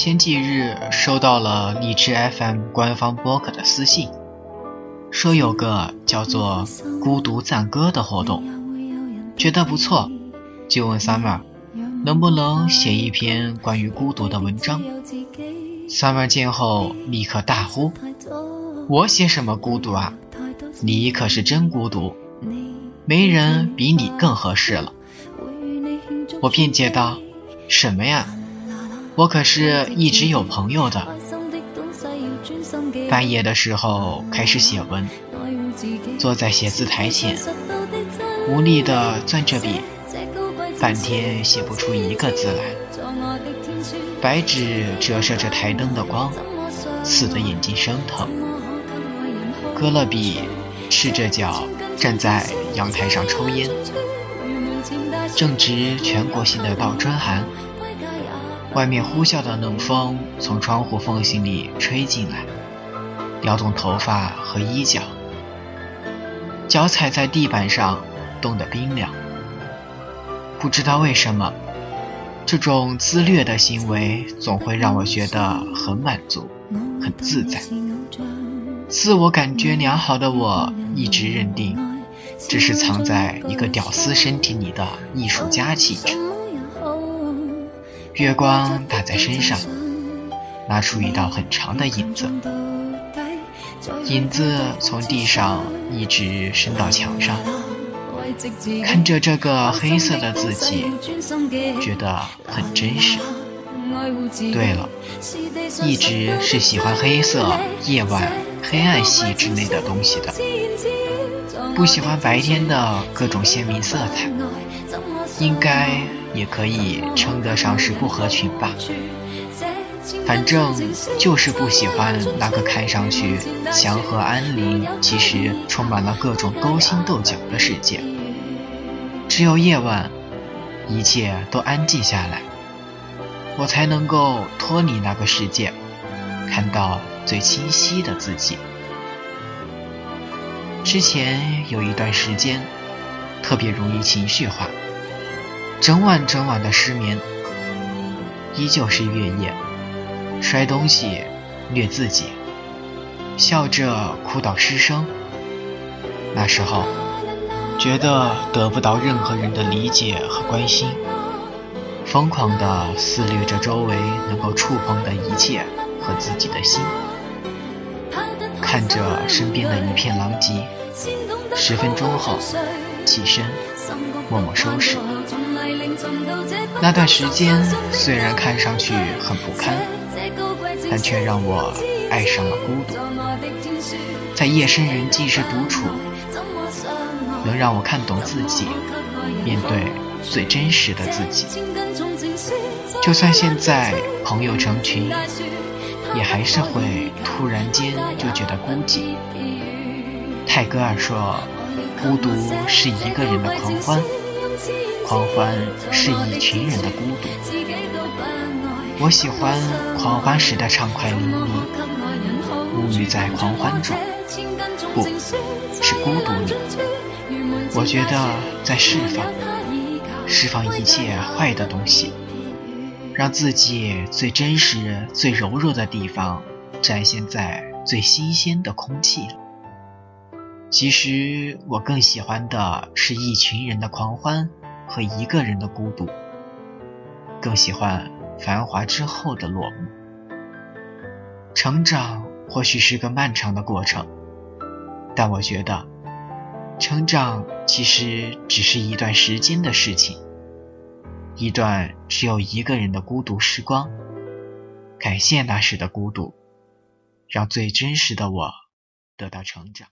前几日收到了荔枝 FM 官方播客的私信，说有个叫做“孤独赞歌”的活动，觉得不错，就问 Summer 能不能写一篇关于孤独的文章。Summer 见后立刻大呼：“我写什么孤独啊？你可是真孤独，没人比你更合适了。”我辩解道：“什么呀？”我可是一直有朋友的。半夜的时候开始写文，坐在写字台前，无力地攥着笔，半天写不出一个字来。白纸折射着台灯的光，刺得眼睛生疼。搁了笔，赤着脚站在阳台上抽烟。正值全国性的倒春寒。外面呼啸的冷风从窗户缝隙里吹进来，撩动头发和衣角，脚踩在地板上，冻得冰凉。不知道为什么，这种自虐的行为总会让我觉得很满足、很自在。自我感觉良好的我，一直认定这是藏在一个屌丝身体里的艺术家气质。月光打在身上，拉出一道很长的影子，影子从地上一直伸到墙上。看着这个黑色的自己，觉得很真实。对了，一直是喜欢黑色、夜晚、黑暗系之类的东西的，不喜欢白天的各种鲜明色彩。应该。也可以称得上是不合群吧。反正就是不喜欢那个看上去祥和安宁，其实充满了各种勾心斗角的世界。只有夜晚，一切都安静下来，我才能够脱离那个世界，看到最清晰的自己。之前有一段时间，特别容易情绪化。整晚整晚的失眠，依旧是月夜，摔东西，虐自己，笑着哭到失声。那时候，觉得得不到任何人的理解和关心，疯狂地肆虐着周围能够触碰的一切和自己的心，看着身边的一片狼藉，十分钟后起身，默默收拾。那段时间虽然看上去很不堪，但却让我爱上了孤独。在夜深人静时独处，能让我看懂自己，面对最真实的自己。就算现在朋友成群，也还是会突然间就觉得孤寂。泰戈尔说：“孤独是一个人的狂欢。”狂欢是一群人的孤独。我喜欢狂欢时的畅快淋漓，沐浴在狂欢中，不是孤独里。我觉得在释放，释放一切坏的东西，让自己最真实、最柔弱的地方展现在最新鲜的空气里。其实我更喜欢的是一群人的狂欢。和一个人的孤独，更喜欢繁华之后的落幕。成长或许是个漫长的过程，但我觉得，成长其实只是一段时间的事情，一段只有一个人的孤独时光。感谢那时的孤独，让最真实的我得到成长。